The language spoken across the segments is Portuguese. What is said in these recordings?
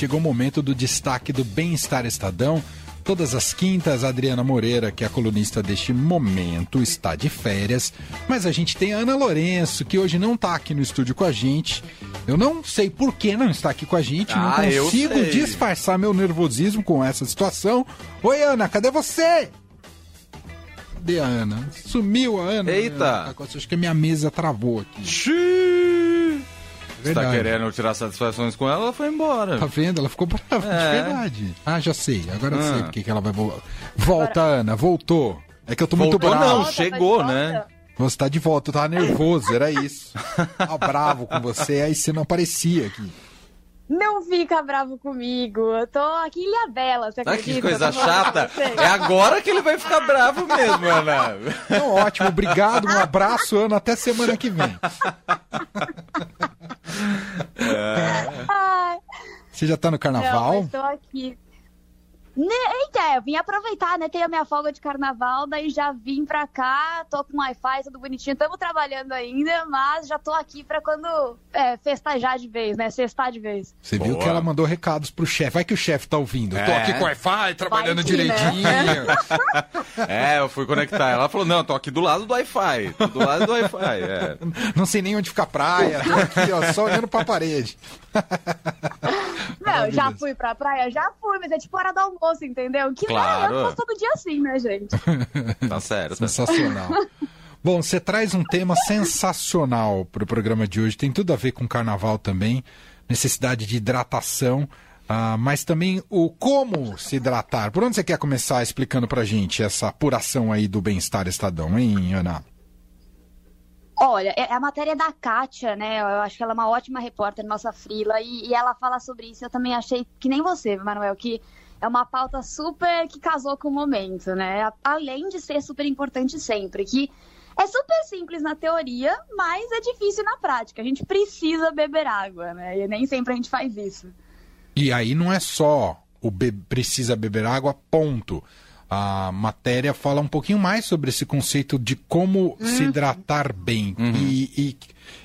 chegou o momento do destaque do Bem-Estar Estadão. Todas as quintas, a Adriana Moreira, que é a colunista deste momento, está de férias. Mas a gente tem a Ana Lourenço, que hoje não está aqui no estúdio com a gente. Eu não sei por que não está aqui com a gente. Ah, não consigo disfarçar meu nervosismo com essa situação. Oi, Ana, cadê você? Cadê a Ana? Sumiu a Ana. Eita. Acho que a minha mesa travou aqui. Xiii. Você tá querendo tirar satisfações com ela, ela foi embora. Tá vendo? Ela ficou brava, de É. verdade. Ah, já sei. Agora eu Ah. sei porque que ela vai voltar. Volta, Ana, voltou. É que eu tô muito Voltou bravo. não, chegou, de né? Você tá de volta, eu tava nervoso, era isso. Tava bravo com você, aí você não aparecia aqui. Não fica bravo comigo. Eu tô aqui em Ilhabela, você acredita? que coisa chata. É agora que ele vai ficar bravo mesmo, Ana. Então, ótimo, obrigado, um abraço, Ana, até semana que vem. Você já tá no não, carnaval? mas tô aqui. Ne- Eita, eu vim aproveitar, né? Tenho a minha folga de carnaval, daí já vim pra cá, tô com Wi-Fi, tudo bonitinho. Estamos trabalhando ainda, mas já tô aqui pra quando é, festejar de vez, né? Sextar de vez. Você viu Boa. que ela mandou recados pro chefe. Vai que o chefe tá ouvindo. Eu Tô É. aqui com Wi-Fi, trabalhando que, né? direitinho. É, eu fui conectar. Ela falou: não, tô aqui do lado do Wi-Fi. Tô do lado do Wi-Fi. É. Não sei nem onde fica a praia. Tô aqui, ó, só olhando pra parede. Não, já fui pra praia, já fui, mas é tipo hora do almoço, entendeu? Que Claro. né, eu faço todo dia assim, né, gente? Tá certo. Sensacional. Bom, você traz um tema sensacional para o programa de hoje. Tem tudo a ver com carnaval também, necessidade de hidratação, ah, mas também o como se hidratar. Por onde você quer começar explicando para gente essa apuração aí do bem-estar estadão, hein, Ana? Olha, é a matéria da Kátia, né? Eu acho que ela é uma ótima repórter, nossa frila, e, e ela fala sobre isso. Eu também achei que nem você, Manuel, que é uma pauta super que casou com o momento, né? Além de ser super importante sempre, que é super simples na teoria, mas é difícil na prática. A gente precisa beber água, né? E nem sempre a gente faz isso. E aí não é só o be- precisa beber água, ponto. A matéria fala um pouquinho mais sobre esse conceito de como se hidratar bem.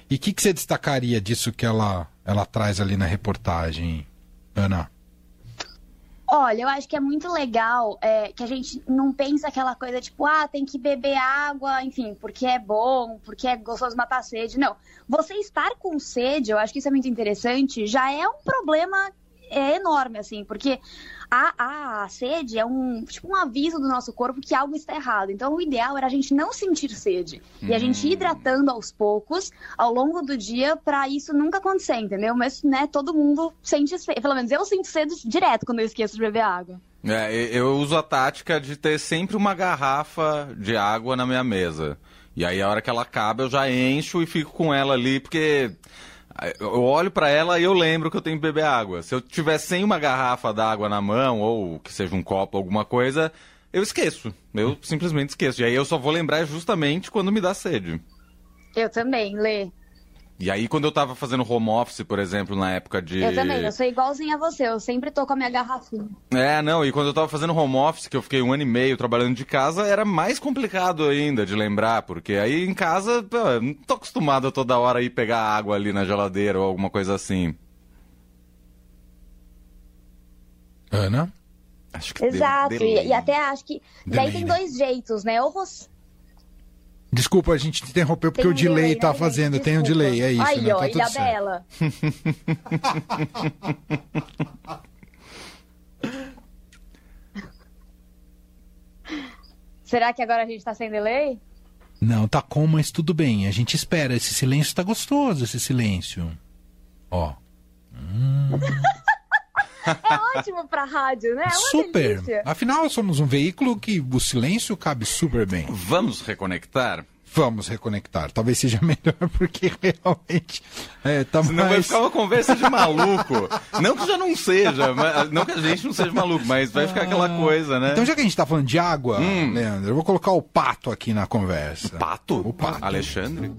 E o que, que você destacaria disso que ela, ela traz ali na reportagem, Ana? Olha, eu acho que é muito legal é, que a gente não pensa aquela coisa tipo, ah, tem que beber água, enfim, porque é bom, porque é gostoso matar a sede. Não. Você estar com sede, eu acho que isso é muito interessante, já é um problema é, enorme, assim, porque a, a sede é um tipo um aviso do nosso corpo que algo está errado. Então, o ideal era a gente não sentir sede. E a gente ir hidratando aos poucos, ao longo do dia, para isso nunca acontecer, entendeu? Mas, né, todo mundo sente sede. Pelo menos eu sinto sede direto quando eu esqueço de beber água. É, eu uso a tática de ter sempre uma garrafa de água na minha mesa. E aí, a hora que ela acaba, eu já encho e fico com ela ali, porque eu olho pra ela e eu lembro que eu tenho que beber água. Se eu tiver sem uma garrafa d'água na mão, ou que seja um copo, alguma coisa, eu esqueço. Eu simplesmente esqueço. E aí eu só vou lembrar justamente quando me dá sede. Eu também, Lê. E aí, quando eu tava fazendo home office, por exemplo, na época de. Eu também, eu sou igualzinha a você, eu sempre tô com a minha garrafinha. É, não, e quando eu tava fazendo home office, que eu fiquei um ano e meio trabalhando de casa, era mais complicado ainda de lembrar, porque aí em casa, pô, eu não tô acostumado a toda hora ir pegar água ali na geladeira ou alguma coisa assim. Ana? Acho que deu Exato, delay. e, e até acho que. Daí Delay, tem né? dois jeitos, né? Ou você. Desculpa, a gente te interrompeu porque Tem o delay tá né, gente? fazendo, tem um delay, é isso, Aí, né? ó, Tá Ilha. Bela. Será que agora a gente tá sem delay? Não, tá com, mas tudo bem. A gente espera. Esse silêncio tá gostoso, esse silêncio. Ó. É ótimo pra rádio, né? É uma super. delícia. Afinal, somos um veículo que o silêncio cabe super bem. Vamos reconectar? Vamos reconectar. Talvez seja melhor, porque realmente é, tá Senão vai mais... ficar uma conversa de maluco. não que já não seja, mas- não que a gente não seja maluco, mas vai ficar aquela coisa, né? Então, já que a gente tá falando de água, Hum. Leandro, eu vou colocar o pato aqui na conversa. Pato? O pato. Alexandre?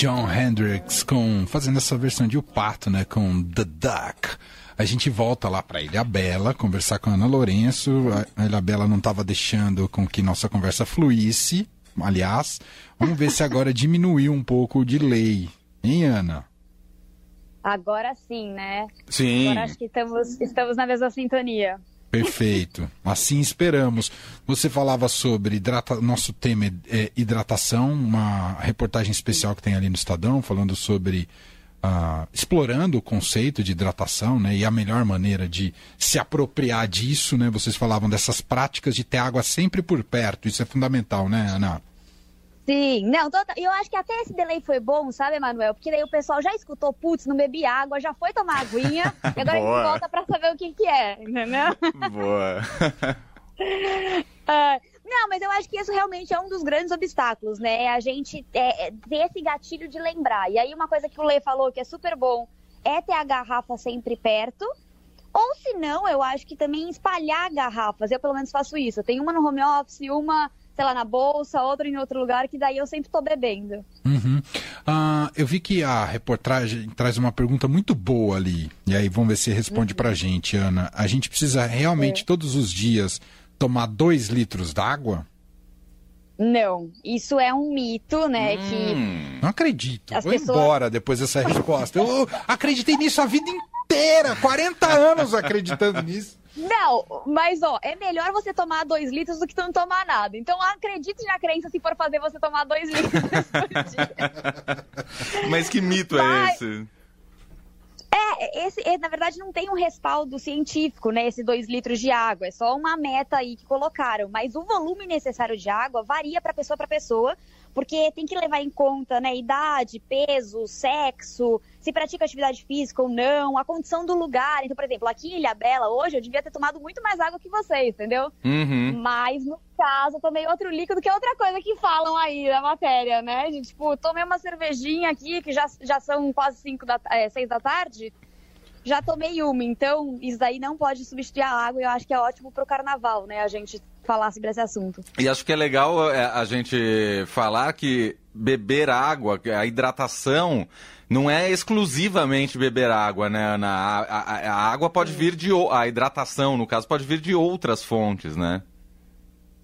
John Hendricks com fazendo essa versão de O Pato, né, com The Duck. A gente volta lá para Ilha Bela conversar com a Ana Lourenço. A Ilha Bela não estava deixando com que nossa conversa fluísse. Aliás, vamos ver se agora diminuiu um pouco o delay. Hein, Ana? Agora sim, né? Sim. Agora acho que estamos, estamos na mesma sintonia. Perfeito. Assim esperamos. Você falava sobre hidrata... nosso tema é, é hidratação, uma reportagem especial que tem ali no Estadão, falando sobre uh, explorando o conceito de hidratação, né? E a melhor maneira de se apropriar disso, né? Vocês falavam dessas práticas de ter água sempre por perto. Isso é fundamental, né, Ana? Sim, não, tota, eu acho que até esse delay foi bom, sabe, Emanuel? Porque daí o pessoal já escutou, putz, não bebi água, já foi tomar aguinha, e agora a gente volta pra saber o que que é, entendeu? Boa. uh, não, mas eu acho que isso realmente é um dos grandes obstáculos, né? A gente é, é, ter esse gatilho de lembrar. E aí uma coisa que o Lê falou que é super bom é ter a garrafa sempre perto, ou se não, eu acho que também espalhar garrafas. Eu pelo menos faço isso. Eu tenho uma no home office, uma sei lá, na bolsa, outra em outro lugar, que daí eu sempre estou bebendo. Uhum. Ah, eu vi que a reportagem traz uma pergunta muito boa ali. E aí vamos ver se responde uhum. pra gente, Ana. A gente precisa realmente é. todos os dias tomar dois litros d'água? Não, isso é um mito, né? Hum, que não acredito. Vou pessoas... embora depois dessa resposta. Eu acreditei nisso a vida inteira, 40 anos acreditando nisso. Não, mas ó, é melhor você tomar dois litros do que não tomar nada. Então acredite na crença se for fazer você tomar dois litros por dia. Mas que mito é mas... é esse? É, esse, é, na verdade, não tem um respaldo científico, né? Esses dois litros de água. É só uma meta aí que colocaram. Mas o volume necessário de água varia para pessoa para pessoa porque tem que levar em conta, né, idade, peso, sexo, se pratica atividade física ou não, a condição do lugar. Então, por exemplo, aqui em Ilha Bela, hoje, eu devia ter tomado muito mais água que vocês, entendeu? Uhum. Mas, no caso, eu tomei outro líquido, que é outra coisa que falam aí na matéria, né? De, tipo, tomei uma cervejinha aqui, que já, já são quase 5 da, é, 6 da tarde, já tomei uma, então isso daí não pode substituir a água e eu acho que é ótimo pro carnaval, né? A gente falar sobre esse assunto. E acho que é legal é, a gente falar que beber água, a hidratação, não é exclusivamente beber água, né, Ana? A, a, a água pode vir de. A hidratação, no caso, pode vir de outras fontes, né?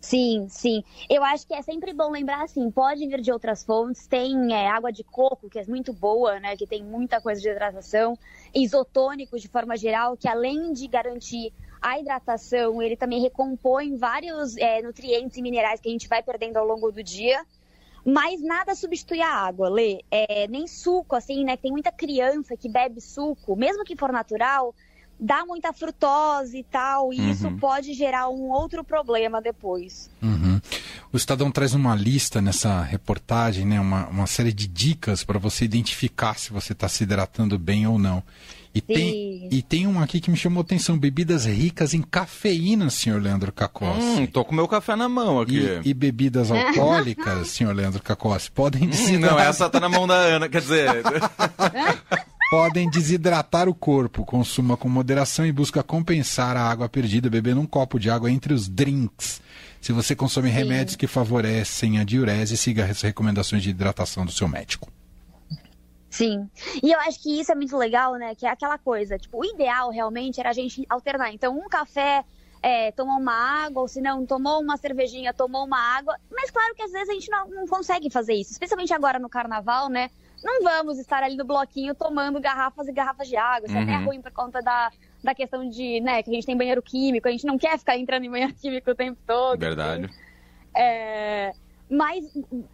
Sim, sim. Eu acho que é sempre bom lembrar assim, pode vir de outras fontes. Tem é, água de coco, que é muito boa, né? Que tem muita coisa de hidratação. Isotônicos, de forma geral, que além de garantir a hidratação, ele também recompõe vários é, nutrientes e minerais que a gente vai perdendo ao longo do dia. Mas nada substitui a água, Lê. É, nem suco, assim, né? Tem muita criança que bebe suco, mesmo que for natural, dá muita frutose e tal, e uhum. isso pode gerar um outro problema depois. Uhum. O Estadão traz uma lista nessa reportagem, né, uma, uma série de dicas para você identificar se você está se hidratando bem ou não. E tem, e tem uma aqui que me chamou a atenção: bebidas ricas em cafeína, senhor Leandro Cacossi. Hum, tô com meu café na mão aqui. E, e bebidas alcoólicas, senhor Leandro Cacossi, podem hum, desidratar. Não, essa tá na mão da Ana, quer dizer. podem desidratar o corpo. Consuma com moderação e busca compensar a água perdida bebendo um copo de água entre os drinks. Se você consome Sim. remédios que favorecem a diurese, siga as recomendações de hidratação do seu médico. Sim. E eu acho que isso é muito legal, né? Que é aquela coisa, tipo, o ideal realmente era a gente alternar. Então, um café é, tomou uma água, ou se não, tomou uma cervejinha, tomou uma água. Mas claro que às vezes a gente não, não consegue fazer isso, especialmente agora no carnaval, né? Não vamos estar ali no bloquinho tomando garrafas e garrafas de água. Isso uhum. é até uhum. ruim por conta da, da questão de, né, que a gente tem banheiro químico, a gente não quer ficar entrando em banheiro químico o tempo todo. Verdade. É, mas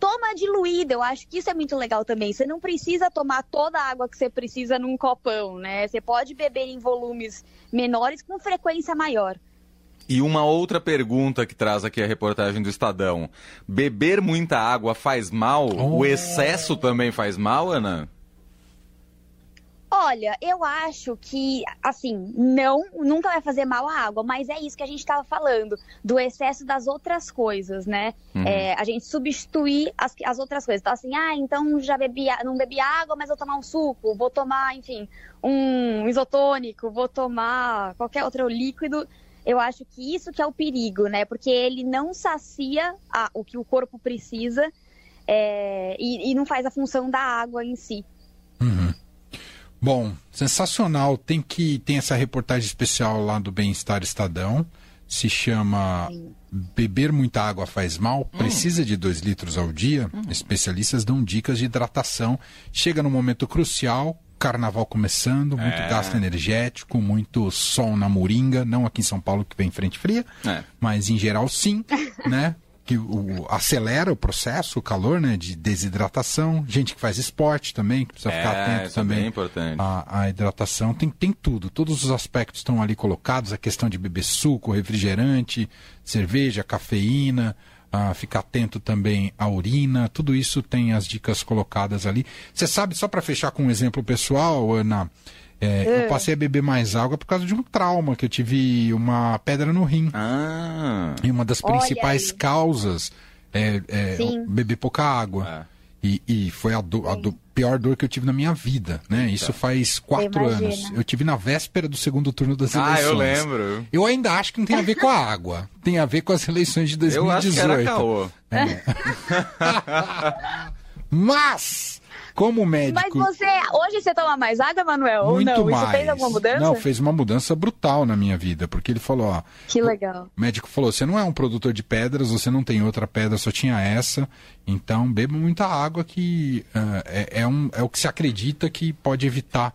toma diluída, eu acho que isso é muito legal também. Você não precisa tomar toda a água que você precisa num copão, né? Você pode beber em volumes menores com frequência maior. E uma outra pergunta que traz aqui a reportagem do Estadão: beber muita água faz mal? Oh. O excesso também faz mal, Ana? Olha, eu acho que, assim, não, nunca vai fazer mal à água, mas é isso que a gente estava falando, do excesso das outras coisas, né? Uhum. É, a gente substituir as, as outras coisas. Então, assim, ah, então já bebi, não bebi água, mas vou tomar um suco, vou tomar, enfim, um isotônico, vou tomar qualquer outro líquido. Eu acho que isso que é o perigo, né? Porque ele não sacia a, o que o corpo precisa é, e, e não faz a função da água em si. Uhum. Bom, sensacional. Tem que tem essa reportagem especial lá do Bem-Estar Estadão. Se chama Beber muita água faz mal? Hum. Precisa de 2 litros ao dia? Hum. Especialistas dão dicas de hidratação. Chega num momento crucial. carnaval começando, muito É. gasto energético, muito sol na moringa, não aqui em São Paulo que vem frente fria, É. mas em geral sim, né? Que o, acelera o processo, o calor, né? De desidratação. Gente que faz esporte também, que precisa ficar É, atento isso é também. bem importante. A, a hidratação tem, tem tudo, todos os aspectos estão ali colocados, a questão de beber suco, refrigerante, cerveja, cafeína, ah, ficar atento também à urina, tudo isso tem as dicas colocadas ali. Você sabe, só para fechar com um exemplo pessoal, Ana, é, eu passei a beber mais água por causa de um trauma, que eu tive uma pedra no rim. Ah. E uma das principais causas é, é beber pouca água. E, e foi a, do- a do- pior dor que eu tive na minha vida, né? Isso faz quatro Imagina. anos. Eu tive na véspera do segundo turno das Ah, eleições. eu lembro. Eu ainda acho que não tem a ver com a água. Tem a ver com as eleições de Eu 2018. acho que era caô. Mas, como Mas médico... você, hoje você toma mais água, Manuel? Ou muito não? mais. Isso fez alguma mudança? Não, fez uma mudança brutal na minha vida. Porque ele falou, ó... Que legal. O médico falou: você não é um produtor de pedras, você não tem outra pedra, só tinha essa. Então beba muita água, que ah, é, é um, é o que se acredita que pode evitar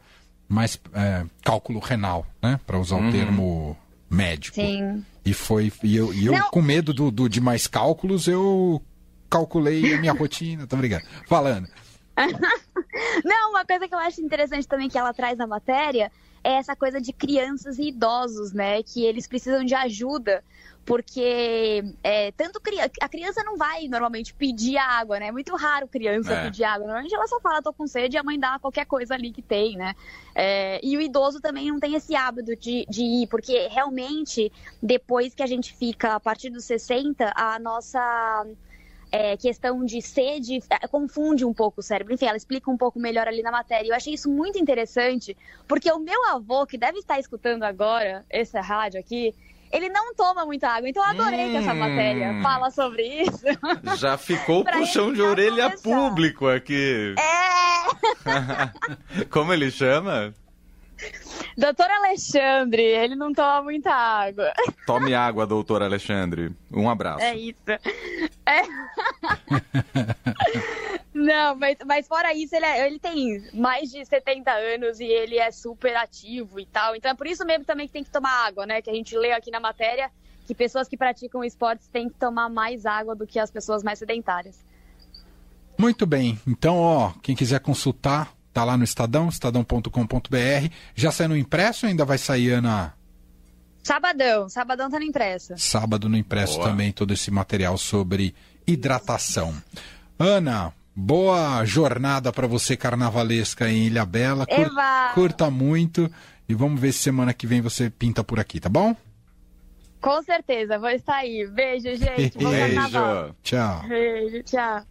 mais é, cálculo renal, né? Para usar o termo médico. Sim. E foi. E eu, e eu Não. com medo do, do- de mais cálculos, eu calculei a minha rotina. Tá obrigado. Falando. Não, uma coisa que eu acho interessante também que ela traz na matéria é essa coisa de crianças e idosos, né? Que eles precisam de ajuda, porque é, tanto cri- a criança não vai normalmente pedir água, né? É muito raro criança É. pedir água. Normalmente ela só fala, tô com sede e a mãe dá qualquer coisa ali que tem, né? É, e o idoso também não tem esse hábito de, de ir, porque realmente, depois que a gente fica a partir dos 60, a nossa é, questão de sede é, confunde um pouco o cérebro. Enfim, ela explica um pouco melhor ali na matéria. Eu achei isso muito interessante, porque o meu avô, que deve estar escutando agora essa rádio aqui, ele não toma muita água. Então eu adorei que essa Hum. matéria fala sobre isso. Já ficou puxão de orelha começar. público aqui. É! Como ele chama? Doutor Alexandre, ele não toma muita água. Tome água, doutor Alexandre. Um abraço. É isso. É. Não, mas, mas fora isso, ele, é- ele tem mais de 70 anos e ele é super ativo e tal. Então é por isso mesmo também que tem que tomar água, né? Que a gente lê aqui na matéria que pessoas que praticam esportes têm que tomar mais água do que as pessoas mais sedentárias. Muito bem. Então, ó, quem quiser consultar, tá lá no Estadão, estadão.com.br. Já saiu no impresso ou ainda vai sair, Ana? Sabadão, sabadão tá no impresso. Sábado no impresso Boa. também todo esse material sobre hidratação. Ana, boa jornada para você carnavalesca em Ilha Bela. Cur- Eva! curta muito e vamos ver se semana que vem você pinta por aqui, tá bom? Com certeza, vou estar aí. Beijo, gente. Bom carnaval. Beijo. Tchau. Beijo, tchau.